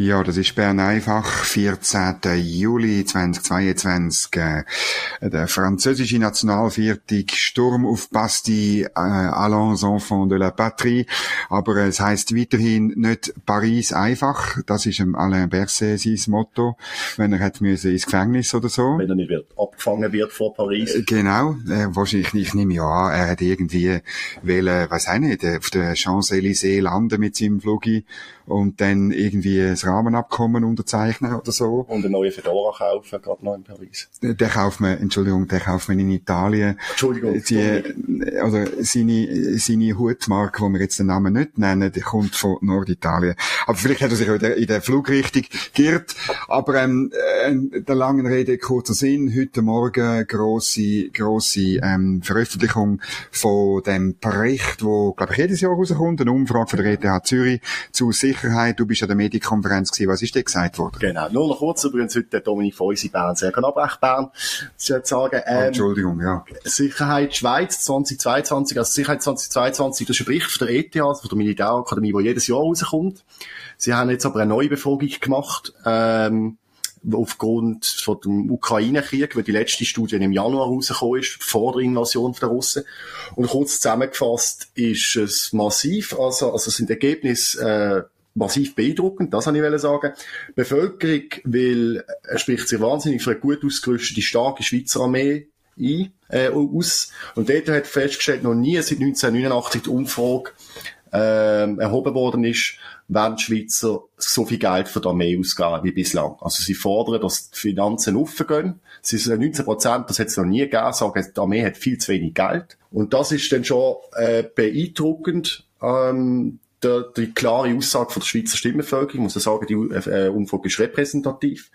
Ja, das ist Bern einfach, 14. Juli 2022. Äh, der französische Nationalviertig Sturm auf Bastille, äh, Allons enfants de la Patrie. Aber es heißt weiterhin nicht Paris einfach. Das ist Alain Berset sein Motto, wenn er hat müssen ins Gefängnis oder so. Wenn er nicht wird, abgefangen wird vor Paris. Äh, genau, äh, wahrscheinlich, ich nehme ja an, er hat irgendwie, wollen, was auch nicht, auf der Champs-Élysées landen mit seinem Flugi und dann irgendwie das Rahmenabkommen unterzeichnen oder so. Und eine neue Fedora kaufen, gerade noch in Paris. Der kauft man, Entschuldigung, der kauft man in Italien. Entschuldigung. Die, oder seine, seine Hutmarke, wo wir jetzt den Namen nicht nennen, die kommt von Norditalien. Aber vielleicht hat er sich in der, Flugrichtung geirrt. Aber ähm, äh, der langen Rede kurzer Sinn. Heute Morgen grosse, grosse ähm, Veröffentlichung von dem Bericht, wo, glaube ich, jedes Jahr rauskommt, eine Umfrage von der ETH Zürich zu sich Sicherheit. Du bist an der Medienkonferenz gewesen. Was ist dir gesagt worden? Genau. Nur noch kurz übrigens heute der Dominik Feusi Bern. Sehr kann aber echt Bern sagen. Ähm, oh, Entschuldigung, ja. Sicherheit Schweiz 2022, also Sicherheit 2022, das ist ein Bericht von der ETH, also von der Militärakademie, der jedes Jahr rauskommt. Sie haben jetzt aber eine neue Befragung gemacht, ähm, aufgrund von dem Ukraine-Krieg, weil die letzte Studie im Januar rausgekommen ist, vor der Invasion der Russen. Und kurz zusammengefasst ist es massiv, also, also sind Ergebnisse, äh, massiv beeindruckend, das wollte ich sagen. Die Bevölkerung will, er spricht sich wahnsinnig für eine gut ausgerüstete, starke Schweizer Armee ein, äh, aus. Und dort hat festgestellt, noch nie seit 1989 die Umfrage äh, erhoben worden ist, wenn die Schweizer so viel Geld für die Armee ausgeben wie bislang. Also sie fordern, dass die Finanzen aufgehen. Sie sind 19 Prozent, das hat es noch nie gegeben, sagen, die Armee hat viel zu wenig Geld. Und das ist dann schon äh, beeindruckend. Ähm, der, die klare Aussage von der Schweizer Stimmbevölkerung, ich muss ich sagen, die äh, Umfrage ist repräsentativ.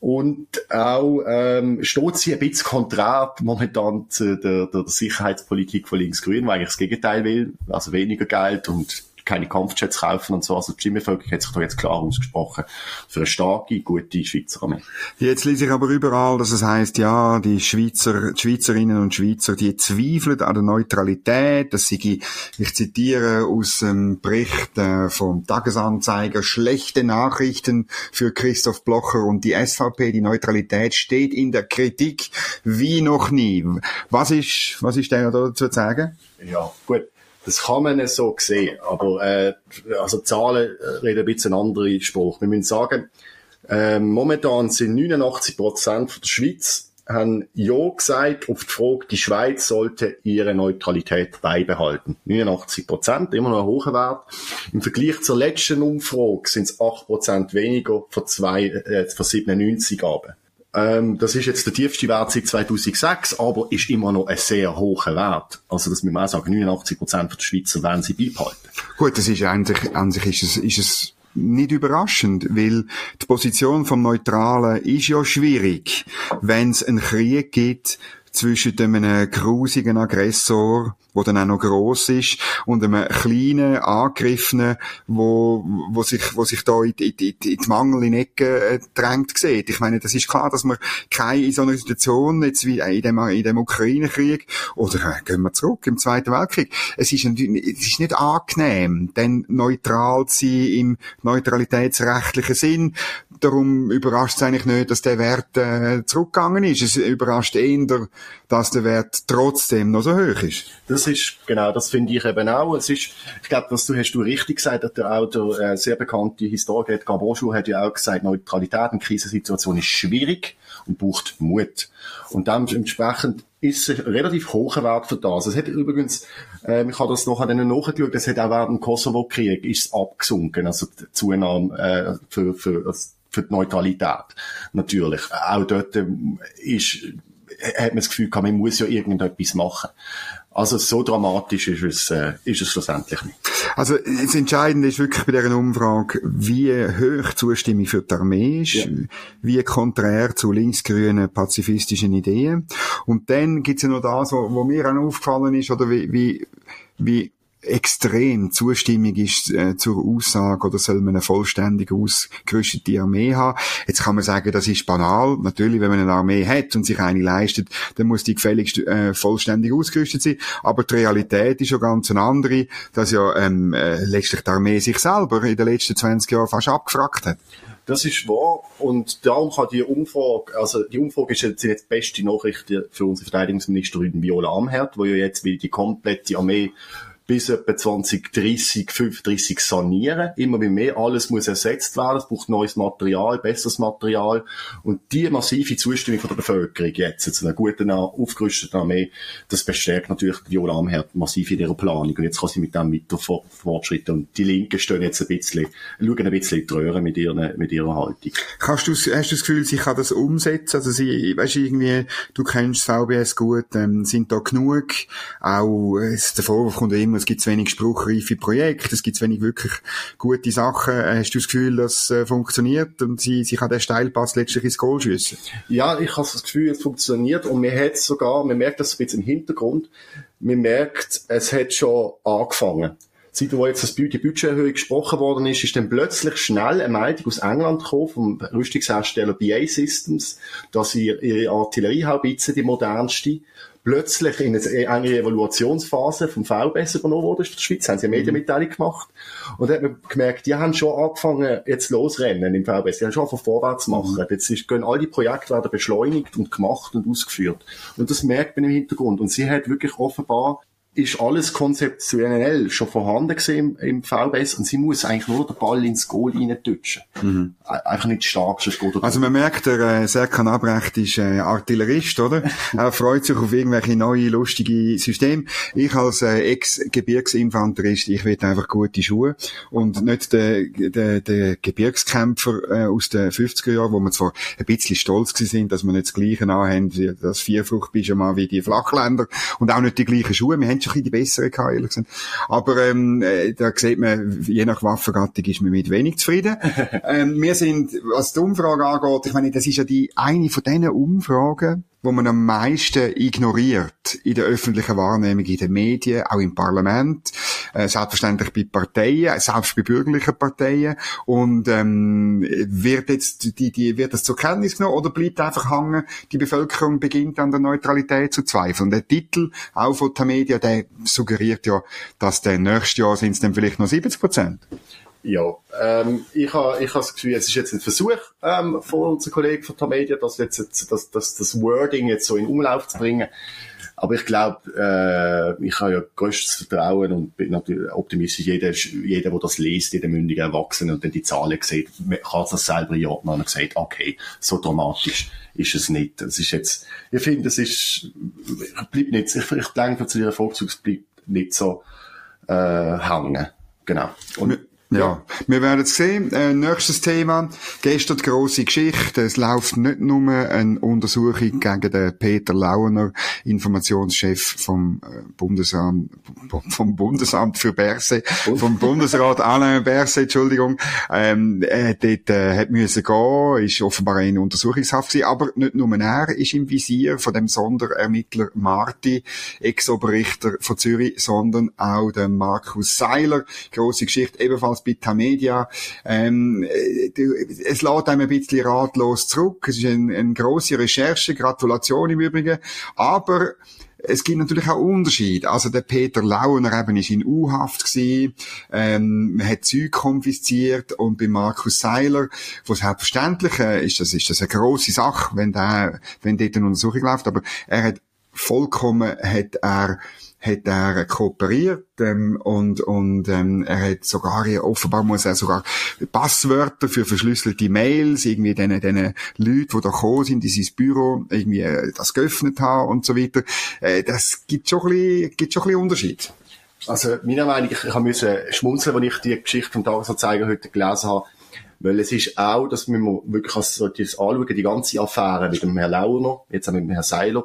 Und auch ähm, steht sie ein bisschen konträr momentan zu der, der, Sicherheitspolitik von Links-Grün, weil ich das Gegenteil will, also weniger Geld und keine Kampfjets kaufen und so. Also die Stimmbevölkerung hat sich da jetzt klar ausgesprochen für eine starke, gute Schweizer Armee. Jetzt lese ich aber überall, dass es heißt, ja, die Schweizer, die Schweizerinnen und Schweizer, die zweifeln an der Neutralität. Das sei, ich zitiere aus dem Bericht äh, vom Tagesanzeiger, schlechte Nachrichten für Christoph Blocher und die SVP. Die Neutralität steht in der Kritik wie noch nie. Was ist, was ist denn dazu zu sagen? Ja, gut. Das kann man so sehen, aber äh, also Zahlen reden ein bisschen andere Spruch. Wir müssen sagen, äh, momentan sind 89 Prozent der Schweiz haben Ja gesagt auf die Frage, die Schweiz sollte ihre Neutralität beibehalten. 89 Prozent, immer noch ein hoher Wert. Im Vergleich zur letzten Umfrage sind es 8 Prozent weniger von, zwei, äh, von 97 aber. Ähm, das ist jetzt der tiefste Wert seit 2006, aber ist immer noch ein sehr hoher Wert. Also das müssen wir auch sagen, 89 Prozent der Schweizer werden sie beibehalten. Gut, das ist eigentlich, an sich ist es, ist es nicht überraschend, weil die Position vom Neutralen ist ja schwierig, wenn es einen Krieg gibt zwischen einem grusigen Aggressor wo dann auch noch gross ist, und einem kleinen, angegriffenen, wo, wo sich, wo sich da in, in, in, in die Mangel in Ecke äh, drängt sieht. Ich meine, das ist klar, dass man keine in so einer Situation, jetzt wie in dem, in dem Ukraine-Krieg, oder äh, gehen wir zurück, im Zweiten Weltkrieg, es ist, es ist nicht angenehm, denn neutral zu sein im neutralitätsrechtlichen Sinn. Darum überrascht es eigentlich nicht, dass der Wert äh, zurückgegangen ist. Es überrascht eher, dass der Wert trotzdem noch so hoch ist. Das ist, genau, das finde ich eben auch. Es ist, ich glaube, das du hast du richtig gesagt, dass der auch äh, sehr bekannte Historiker Edgar Bonjour hat ja auch gesagt, Neutralität in Krisensituationen ist schwierig und braucht Mut. Und dementsprechend ist es ein relativ hoher Wert für das. Es hat übrigens, äh, ich habe das noch an denen nachgeschaut, es hat auch während dem Kosovo-Krieg ist es abgesunken, also die Zunahme äh, für, für, für die Neutralität. Natürlich. Auch dort ähm, ist, hat man das Gefühl, man muss ja irgendetwas machen. Also so dramatisch ist es, äh, ist es schlussendlich nicht. Also das Entscheidende ist wirklich bei dieser Umfrage, wie hoch Zustimmung für die Armee ist, ja. wie konträr zu linksgrünen pazifistischen Ideen. Und dann gibt's ja noch das, wo, wo mir auch aufgefallen ist, oder wie, wie, wie extrem zustimmig ist äh, zur Aussage oder soll man eine vollständig ausgerüstete Armee haben. Jetzt kann man sagen, das ist banal. Natürlich, wenn man eine Armee hat und sich eine leistet, dann muss die gefälligst äh, vollständig ausgerüstet sein. Aber die Realität ist schon ganz eine andere, dass ja ähm, äh, letztlich die Armee sich selber in den letzten 20 Jahren fast abgefragt hat. Das ist wahr. Und darum kann die Umfrage, also die Umfrage ist jetzt, jetzt die beste Nachricht für unsere Verteidigungsministerin Viola Amherd, wo ja jetzt will die komplette Armee bis etwa 2030, 35 sanieren. Immer mehr. Alles muss ersetzt werden. Es braucht neues Material, besseres Material. Und die massive Zustimmung von der Bevölkerung jetzt zu einer guten, aufgerüsteten Armee, das bestärkt natürlich die Viola Amherd massiv in ihrer Planung. Und jetzt kann sie mit dem weiter fortschritten. Und die Linken stehen jetzt ein bisschen, schauen ein bisschen in die Röhre mit ihrer, mit ihrer Haltung. Kannst du, hast du das Gefühl, sie kann das umsetzen? Also sie, weißt irgendwie, du kennst VBS gut, ähm, sind da genug? Auch, äh, der Vorwurf kommt immer, es gibt zu wenig spruchreife Projekte, es gibt zu wenig wirklich gute Sachen. Hast du das Gefühl, dass äh, funktioniert und sie, sie kann den Steilpass letztlich ins Goal schiessen? Ja, ich habe das Gefühl, es funktioniert und man hat sogar, man merkt das ein im Hintergrund, man merkt, es hat schon angefangen seit wo jetzt das, die Budgeterhöhung gesprochen worden ist, ist dann plötzlich schnell eine Meldung aus England gekommen, vom Rüstungshersteller BA Systems, dass ihr, ihre Artilleriehaubitzen, die modernste, plötzlich in eine Evaluationsphase vom VBS übernommen wurde in der Schweiz, haben sie eine Medienmitteilung gemacht. Und da hat man gemerkt, die haben schon angefangen, jetzt losrennen im VBS. Die haben schon angefangen vorwärts zu machen. Mhm. Jetzt ist, gehen all die Projekte werden beschleunigt und gemacht und ausgeführt. Und das merkt man im Hintergrund. Und sie hat wirklich offenbar ist alles konzeptionell schon vorhanden gesehen im, VBS und sie muss eigentlich nur den Ball ins Goal reintutschen. Mhm. Einfach nicht stark, sonst geht Also man merkt, der äh, Serkan Abrecht ist äh, Artillerist, oder? er freut sich auf irgendwelche neue, lustige Systeme. Ich als äh, Ex-Gebirgsinfanterist, ich will einfach gute Schuhe und nicht der, der, der Gebirgskämpfer äh, aus den 50er Jahren, wo wir zwar ein bisschen stolz sind, dass wir nicht das Gleiche anhaben, das Vierfruchtpyjama wie die Flachländer und auch nicht die gleichen Schuhe. Wir haben schon ein bisschen die besseren gehabt, ehrlich gesagt. Aber ähm, äh, da sieht man, je nach Waffengattung ist man mit wenig zufrieden. ähm, wir sind, was die Umfrage angeht, ich meine, das ist ja die eine von diesen Umfragen, wo man am meisten ignoriert in der öffentlichen Wahrnehmung, in den Medien, auch im Parlament, äh, selbstverständlich bei Parteien, selbst bei bürgerlichen Parteien. Und ähm, wird jetzt die, die wird das zur Kenntnis genommen oder bleibt einfach hängen? Die Bevölkerung beginnt an der Neutralität zu zweifeln. Der Titel auch von der Media, der suggeriert ja, dass der nächstes Jahr sind es dann vielleicht noch 70 Prozent. Ja, ähm, ich habe ich ha das Gefühl, es ist jetzt ein Versuch ähm, von unseren Kollegen von Tamedia, das, jetzt, das, das, das Wording jetzt so in Umlauf zu bringen. Aber ich glaube, äh, ich habe ja größtes Vertrauen und bin natürlich optimistisch. Jeder, jeder, der das liest, jeder mündige Erwachsene und dann die Zahlen sieht, kann das selber einordnen und sagt, okay, so dramatisch ist es nicht. Es ist jetzt, ich finde, es ist, bleibt nicht, ich, ich denke, zu Ihrer Frage, es bleibt nicht so äh, hängen. Genau. Und, ja, wir werden es sehen. Äh, nächstes Thema. Gestern die grosse Geschichte. Es läuft nicht nur eine Untersuchung gegen den Peter Launer, Informationschef vom äh, Bundesamt, vom Bundesamt für Berse, vom Bundesrat Alain Berse, Entschuldigung. Ähm, er dort, äh, hat müssen gehen, ist offenbar in Untersuchungshaft gewesen, aber nicht nur er ist im Visier von dem Sonderermittler Marti, Ex-Oberrichter von Zürich, sondern auch der Markus Seiler. Grosse Geschichte, ebenfalls als bei Tamedia. Ähm, äh, es lädt einem ein bisschen ratlos zurück. Es ist eine, eine grosse Recherche, Gratulation im Übrigen. Aber es gibt natürlich auch Unterschiede. Also der Peter Launer eben ist in U-Haft gewesen, ähm, hat Zeug konfisziert und bei Markus Seiler, wo selbstverständlich äh, ist, das ist das eine grosse Sache, wenn der, wenn dort eine Untersuchung läuft, aber er hat vollkommen, hat er hat er kooperiert ähm, und und ähm, er hat sogar offenbar muss er sogar Passwörter für verschlüsselte Mails irgendwie denen denen Leute, die da gekommen sind in sein Büro irgendwie äh, das geöffnet haben und so weiter. Äh, das gibt schon ein bisschen, gibt schon ein bisschen Unterschied. Also meiner Meinung, ich, ich habe schmunzeln, als ich die Geschichte vom Tagesanzeiger heute gelesen habe weil es ist auch, dass wir wirklich als das anschauen, die ganze Affäre mit dem Herrn Launer, jetzt auch mit dem Herrn Seiler,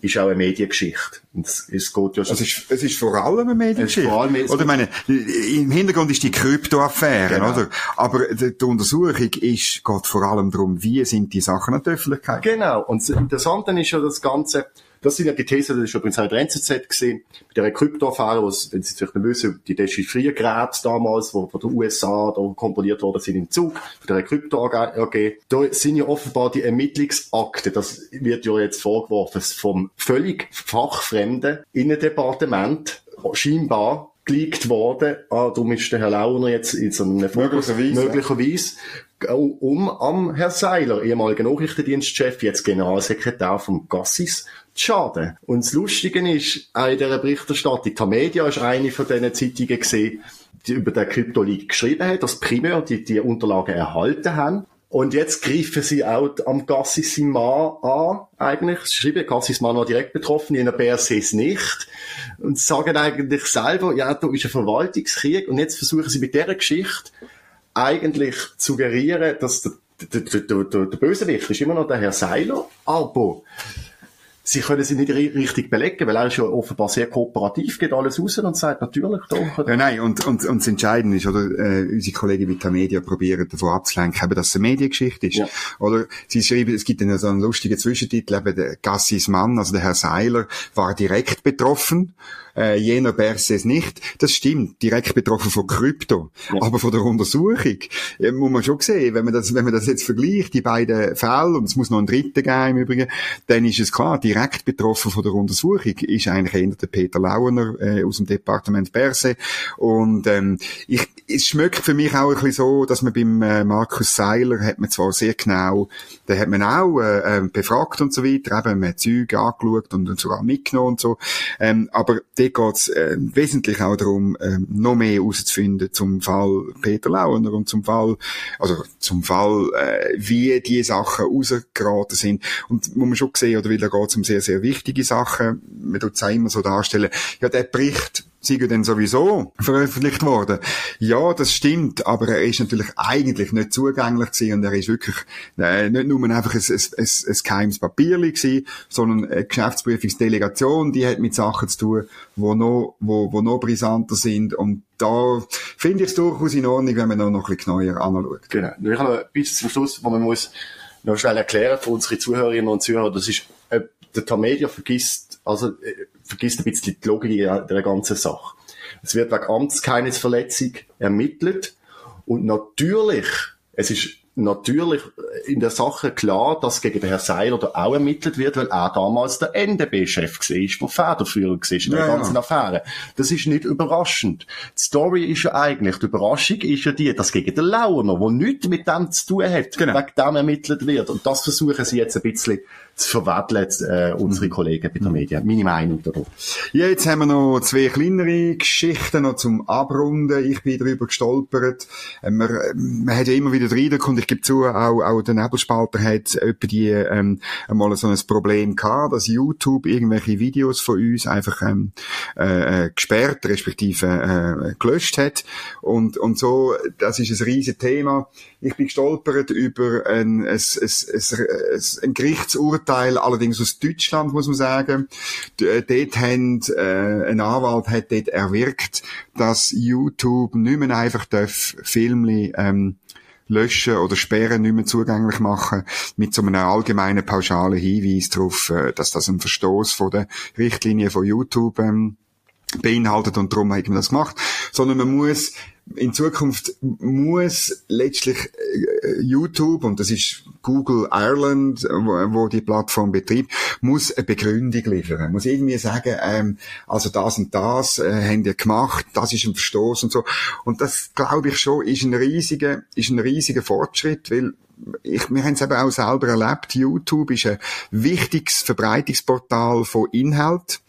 ist auch eine Mediengeschichte. Und es, es geht ja schon. Es ist, es ist vor allem eine Mediengeschichte. Vor allem, oder ich meine, im Hintergrund ist die Kryptoaffäre, genau. oder? Aber die, die, Untersuchung ist, geht vor allem darum, wie sind die Sachen an die Öffentlichkeit. Genau. Und das Interessante ist ja das Ganze, Das sind ja die Thesen, das ist übrigens auch der NZZ gesehen, bei der Kryptoaffäre, wo wenn Sie vielleicht nicht wissen, die Dechiffriergeräte damals, wo von den USA da komponiert worden sind im Zug, von der Krypto AG, da sind ja offenbar die Ermittlungsakte, das wird ja jetzt vorgeworfen, vom völlig fachfremden Innendepartement, scheinbar geleakt worden. Ah, darum ist der Herr Launer jetzt in so einem Möglicherweise. möglicherweise um am Herr Seiler, ehemaliger Nachrichtendienstchef, jetzt Generalsekretär vom Gassis, schaden. Und das Lustige ist, auch in dieser Berichterstattung, die Media ist eine von diesen Zeitungen gesehen, die über den Kryptoleak geschrieben hat, dass primär die, die Unterlagen erhalten haben. Und jetzt greifen sie auch am Gassis Mann an, eigentlich. Sie schreiben, Gassis Mann war direkt betroffen, in der BRC es nicht. Und sagen eigentlich selber, ja, da ist ein Verwaltungskrieg. Und jetzt versuchen sie mit dieser Geschichte eigentlich zu suggerieren, dass der, der, der, der, der Bösewicht ist immer noch der Herr Seiler, aber sie können sie nicht richtig belegen, weil er ist ja offenbar sehr kooperativ, geht alles raus und sagt natürlich doch. Ja, nein, und, und, und das Entscheidende ist, oder, äh, unsere Kollegen mit der Media probieren davon abzulenken, eben, dass es eine Mediengeschichte ist. Ja. Oder, sie schreiben, es gibt dann so einen lustigen Zwischentitel, eben, der Gassis Mann, also der Herr Seiler, war direkt betroffen äh, jener Berses nicht. Das stimmt, direkt betroffen von Krypto. Ja. Aber von der Untersuchung äh, muss man schon sehen, wenn man das, wenn man das jetzt vergleicht, die beiden Fälle, und es muss noch einen dritten geben im Übrigen, dann ist es klar, direkt betroffen von der Untersuchung ist eigentlich eher der Peter Launer äh, aus dem Departement Berse. Und ähm, ich, es schmeckt für mich auch ein bisschen so, dass man beim äh, Markus Seiler hat man zwar sehr genau, da hat man auch äh, ähm, befragt und so weiter, eben man hat Züge angeschaut und, und sogar mitgenommen und so, ähm, aber dort geht's äh, wesentlich auch darum, äh, noch mehr herauszufinden zum Fall Peter Launer und zum Fall, also zum Fall, äh, wie die Sachen rausgeraten sind. Und muss man schon sehen, oder? Weil da geht's um sehr, sehr wichtige Sachen, man tut es immer so darstellen, ja, der Bericht sei dann sowieso veröffentlicht worden. Ja, das stimmt, aber er ist natürlich eigentlich nicht zugänglich gewesen und er ist wirklich äh, nicht nur einfach ein, ein, ein, ein geheimes Papier gewesen, sondern eine Geschäftsprüfungsdelegation, die hat mit Sachen zu tun, wo noch, wo, wo noch brisanter sind und da finde ich es durchaus in Ordnung, wenn man noch, noch ein bisschen genauer anschaut. Genau. Ich habe noch ein bisschen zum Schluss, wo man muss noch schnell erklären für unsere Zuhörerinnen und Zuhörer, das ist, äh, der Tamedia vergisst, also, äh, vergisst ein bisschen die Logik der ganzen Sache. Es wird wegen Amtsgeheimnisverletzung ermittelt und natürlich, es ist natürlich in der Sache klar, dass gegen den Herrn Seiler da auch ermittelt wird, weil er damals der NDB-Chef war, der Federführer war in der Ja, ganzen ja. Affäre. Das ist nicht überraschend. Die Story ist ja eigentlich, die Überraschung ist ja die, dass gegen den Launer, der nichts mit dem zu tun hat, Genau. wegen dem ermittelt wird. Und das versuchen sie jetzt ein bisschen zu verweddeln, äh, Mhm. unsere Kollegen bei der Medien. Meine Meinung darüber. Ja, jetzt haben wir noch zwei kleinere Geschichten noch zum Abrunden. Ich bin darüber gestolpert. Äh, Man, äh, man hat ja immer wieder den und ich gebe zu, auch, auch der Nebelspalter hat etwa die, ähm, einmal so ein Problem gehabt, dass YouTube irgendwelche Videos von uns einfach ähm, äh, äh, gesperrt, respektive äh, gelöscht hat. Und, und so, das ist ein riesiges Thema. Ich bin gestolpert über ein, ein, ein, ein, ein Gerichtsurteil, allerdings aus Deutschland, muss man sagen. Äh, dort haben, äh, ein Anwalt hat dort erwirkt, dass YouTube nicht mehr einfach darf Filmli, ähm, löschen oder sperren, nicht mehr zugänglich machen, mit so einem allgemeinen pauschalen Hinweis darauf, äh, dass das ein Verstoß von der Richtlinie von YouTube ähm, beinhaltet und darum hat man das gemacht, sondern man muss in Zukunft muss letztlich äh, YouTube, und das ist Google Ireland, äh, wo, wo die Plattform betreibt, muss eine Begründung liefern. Muss irgendwie sagen, ähm, also das und das äh, haben die gemacht, das ist ein Verstoß und so. Und das, glaube ich schon, ist ein riesiger, ist ein riesiger Fortschritt, weil ich, wir haben es eben auch selber erlebt, YouTube ist ein wichtiges Verbreitungsportal von Inhalt,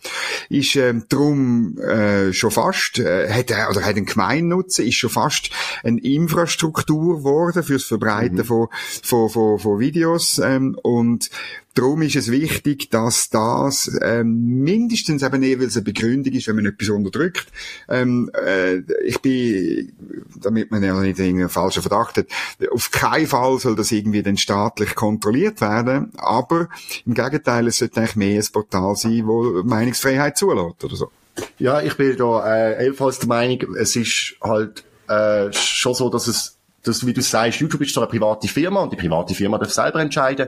ist ähm, drum äh, schon fast, äh, hat, äh, oder hat einen Gemeinnutzen, ist schon fast eine Infrastruktur geworden fürs Verbreiten von, von, von, von Videos ähm, und Darum ist es wichtig, dass das ähm, mindestens eben eh, weil es eine Begründung ist, wenn man etwas unterdrückt. Ähm, äh, ich bin, damit man ja nicht einen falschen Verdacht hat, auf keinen Fall soll das irgendwie dann staatlich kontrolliert werden, aber im Gegenteil, es sollte eigentlich mehr ein Portal sein, wo Meinungsfreiheit zulässt oder so. Ja, ich bin da äh, ebenfalls der Meinung, es ist halt äh, schon so, dass es das, wie du sagst, YouTube ist zwar eine private Firma und die private Firma darf selber entscheiden,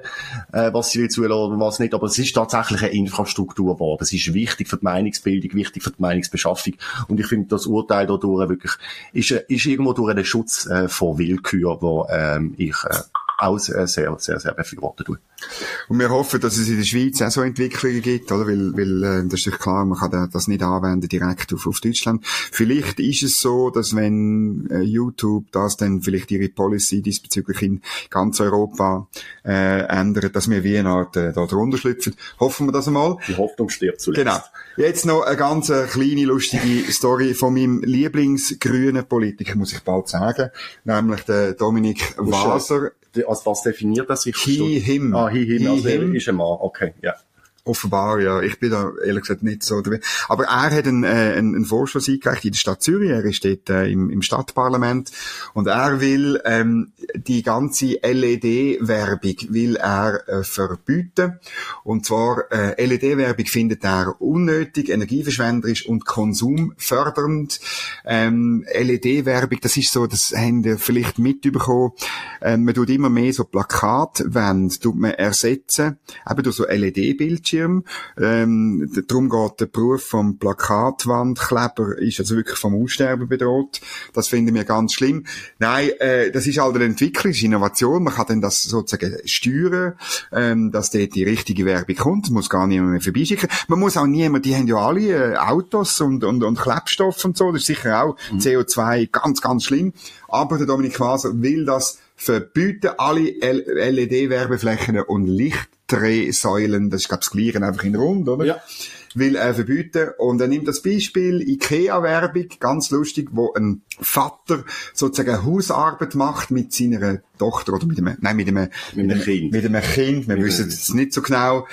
äh, was sie will zulassen und was nicht, aber es ist tatsächlich eine Infrastruktur geworden. Es ist wichtig für die Meinungsbildung, wichtig für die Meinungsbeschaffung und ich finde das Urteil dadurch wirklich, ist, ist irgendwo durch einen Schutz äh, vor Willkür, wo ähm, ich äh, auch sehr, sehr, sehr, sehr befürworten tue. Und wir hoffen, dass es in der Schweiz auch so Entwicklungen gibt, oder? Weil, weil äh, das ist doch klar, man kann das nicht anwenden direkt auf, auf Deutschland. Vielleicht ist es so, dass wenn äh, YouTube das dann vielleicht ihre Policy diesbezüglich in ganz Europa äh, ändert, dass wir wie eine Art äh, da drunter schlüpfen. Hoffen wir das einmal. Die Hoffnung stirbt zuletzt. Genau. Jetzt noch eine ganz äh, kleine, lustige Story von meinem Lieblingsgrünen Politiker, muss ich bald sagen, nämlich der Dominik Waser. Als was definiert das sich? He, him. Ah, he, him. He, also him. ist ein Mann. Okay, ja. Offenbar, ja. Ich bin da ehrlich gesagt nicht so dabei. Aber er hat einen, äh, einen, einen Vorschlag eingereicht in der Stadt Zürich. Er ist dort äh, im, im Stadtparlament. Und er will ähm, die ganze LED-Werbung will er äh, verbieten. Und zwar äh, LED-Werbung findet er unnötig, energieverschwenderisch und konsumfördernd. Ähm, LED-Werbung, das ist so, das haben wir vielleicht mitbekommen. Ähm, man tut immer mehr so Plakatwände, tut man ersetzen, eben durch so LED-Bildschirm. Ähm, darum geht der Beruf vom Plakatwandkleber ist also wirklich vom Aussterben bedroht. Das finden wir ganz schlimm. Nein, äh, das ist halt eine Entwicklung, das ist Innovation. Man kann dann das sozusagen steuern, ähm, dass dort die richtige Werbung kommt. Es muss gar niemand mehr vorbeischicken. Man muss auch niemand, die haben ja alle äh, Autos und, und, und Klebstoff und so. Das ist sicher auch CO2 ganz, ganz schlimm. Aber der Dominik Waser will das verbieten, alle LED-Werbeflächen und Lichtdrehsäulen. Das ist, glaube ich, das Gleiche, einfach in rund, oder? Ja. will er verbieten. Und er nimmt das Beispiel Ikea-Werbung, ganz lustig, wo ein Vater sozusagen Hausarbeit macht mit seiner Tochter oder mit einem, nein, mit einem, Mit einem Kind. Mit einem Kind, wir wissen es nicht so genau.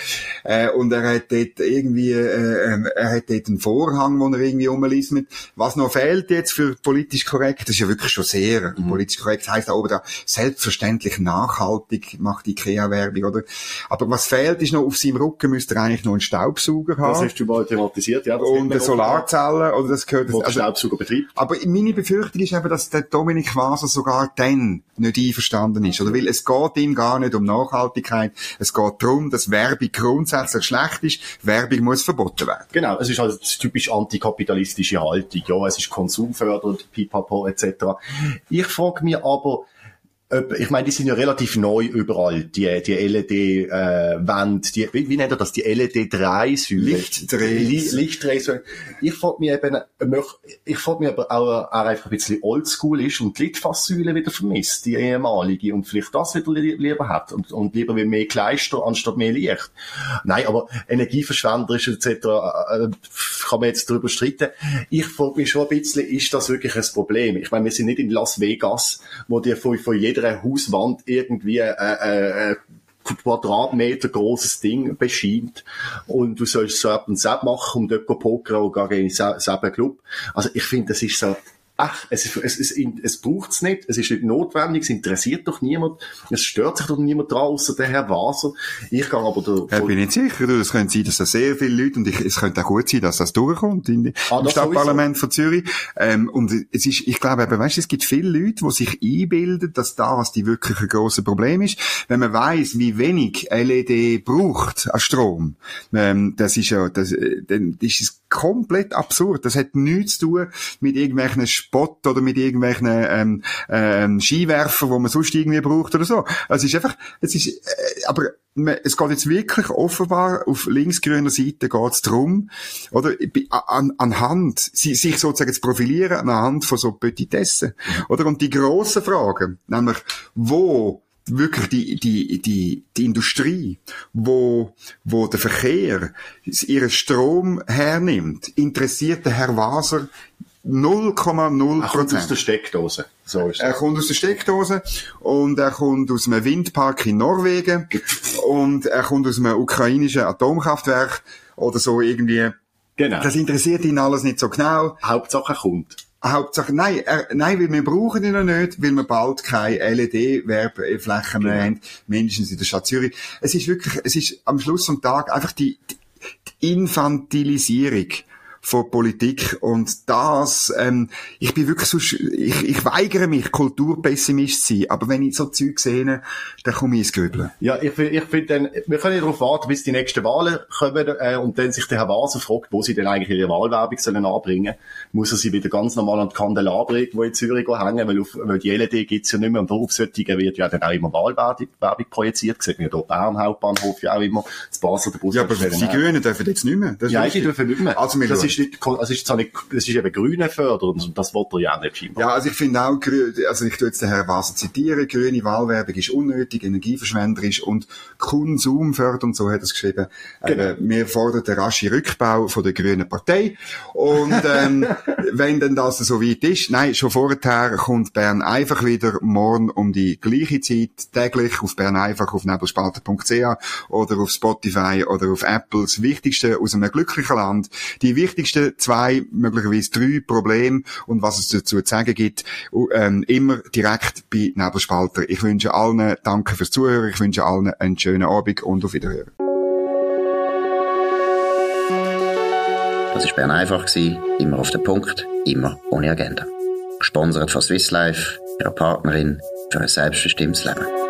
Äh, und er hat dort irgendwie, äh, ähm, er hat dort einen Vorhang, wo er irgendwie rumliest mit. Was noch fehlt jetzt für politisch korrekt, das ist ja wirklich schon sehr Mhm. politisch korrekt, heißt auch da selbstverständlich nachhaltig macht Ikea-Werbung, oder? Aber was fehlt ist noch, auf seinem Rücken müsste er eigentlich noch einen Staubsauger haben. Das hast du mal thematisiert, ja. Das und eine Solarzelle, oder das gehört, Wo also, Staubsauger betreibt. aber meine Befürchtung ist eben, dass der Dominik Waser sogar dann nicht einverstanden ist. Oder weil es geht ihm gar nicht um Nachhaltigkeit. Es geht darum, dass Werbung grundsätzlich schlecht ist. Werbung muss verboten werden. Genau, es ist halt typisch antikapitalistische Haltung. Ja, es ist konsumfördernd, pipapo, etc. Ich frage mich aber, ich meine, die sind ja relativ neu überall, die, die LED-Wände, die, wie, wie nennt er das, die LED-Drehsäule? Lichtdreh- Li Lichtdrehsäule. Ich frage mich eben, ich frage mich aber auch, auch einfach ein bisschen oldschool ist und die Litfaßsäule wieder vermisst, die ehemalige, und vielleicht das wieder li lieber hat und, und lieber wie mehr Kleister anstatt mehr Licht. Nein, aber energieverschwenderisch etc. Äh, kann man jetzt darüber streiten. Ich frage mich schon ein bisschen, ist das wirklich ein Problem? Ich meine, wir sind nicht in Las Vegas, wo dir von, von jeder Hauswand irgendwie äh, äh, äh, Quadratmeter großes Ding beschient und du sollst so und Sepp machen und dort pokern oder gegen selben Club. Also ich finde, das ist so, ach, es, ist- es, es, es braucht's nicht, es ist nicht notwendig, es interessiert doch niemand, es stört sich doch niemand dran, außer der Herr Waser. Ich gehe aber Ich der, bin nicht sicher. Du, Es könnte sein, dass da sehr viele Leute, und ich, es könnte auch gut sein, dass das durchkommt in, Ah, im das Stadtparlament von Zürich. Ähm, und es ist, ich glaube eben, weißt, du, es gibt viele Leute, die sich einbilden, dass das die wirklich ein grosses Problem ist. Wenn man weiss, wie wenig LED braucht an Strom, ähm, das ist ja, das, äh, dann ist es komplett absurd. Das hat nichts zu tun mit irgendwelchen Spott oder mit irgendwelchen ähm, ähm, Skiwerfer, wo man sonst irgendwie braucht oder so. Es ist einfach, es ist, äh, aber man- es geht jetzt wirklich offenbar auf linksgrüner Seite geht es darum, oder an, anhand, sie, sich sozusagen zu profilieren anhand von so Petitessen, oder? Und die grossen Fragen, nämlich, wo wirklich die, die, die, die Industrie, wo, wo der Verkehr ihren Strom hernimmt, interessiert der Herr Waser 0,0 er kommt aus der. Steckdose. So ist Er es. kommt aus der Steckdose und er kommt aus einem Windpark in Norwegen und er kommt aus einem ukrainischen Atomkraftwerk oder so irgendwie. Genau. Das interessiert ihn alles nicht so genau. Hauptsache er kommt. Hauptsache, nein, er, nein, weil wir brauchen ihn noch nicht, weil wir bald keine LED-Werbeflächen mehr haben, mindestens in der Stadt Zürich. Es ist wirklich, es ist am Schluss vom Tag einfach die, die Infantilisierung von Politik und das, ähm, ich bin wirklich so, ich, ich weigere mich, Kulturpessimist zu sein, aber wenn ich so Zeug sehe, dann komme ich ins Grübeln. Ja, ich, ich finde dann, wir können ja darauf warten, bis die nächsten Wahlen kommen äh, und dann sich der Herr Waser fragt, wo sie denn eigentlich ihre Wahlwerbung sollen anbringen. Muss er sie wieder ganz normal an die Kandelabre, die in Zürich hängen, weil, auf, weil die LED gibt's ja nicht mehr und auf solchen wird ja dann auch immer Wahlwerbung projiziert. Sieht man ja hier Bern Hauptbahnhof ja auch immer, das Basel, der Bus. Ja, aber die Grünen dürfen jetzt nicht mehr. Das ja, die dürfen nicht mehr. Also, das ist nicht, also ist zwar nicht, das ist eben grüne Förderung und das wollte er ja auch nicht scheinbar. Ja, also ich finde auch, also ich tue jetzt den Herrn Wasser zitieren, grüne Wahlwerbung ist unnötig, energieverschwenderisch und konsumfördernd, so hat er es geschrieben. Genau. Äh, wir fordern den rasche Rückbau von der grünen Partei und ähm, wenn denn das so weit ist, nein, schon vorher kommt Bern einfach wieder morgen um die gleiche Zeit täglich auf Bern einfach auf nebelspalter.ch oder auf Spotify oder auf Apple. Das Wichtigste aus einem glücklichen Land. Die wichtigsten zwei, möglicherweise drei Probleme und was es dazu zu sagen gibt, ähm, immer direkt bei Nebelspalter. Ich wünsche allen Danke fürs Zuhören. Ich wünsche allen einen schönen Abend und auf Wiederhören. Das war Bern einfach, immer auf den Punkt, immer ohne Agenda. Gesponsert von Swiss Life, ihrer Partnerin für ein selbstbestimmtes Leben.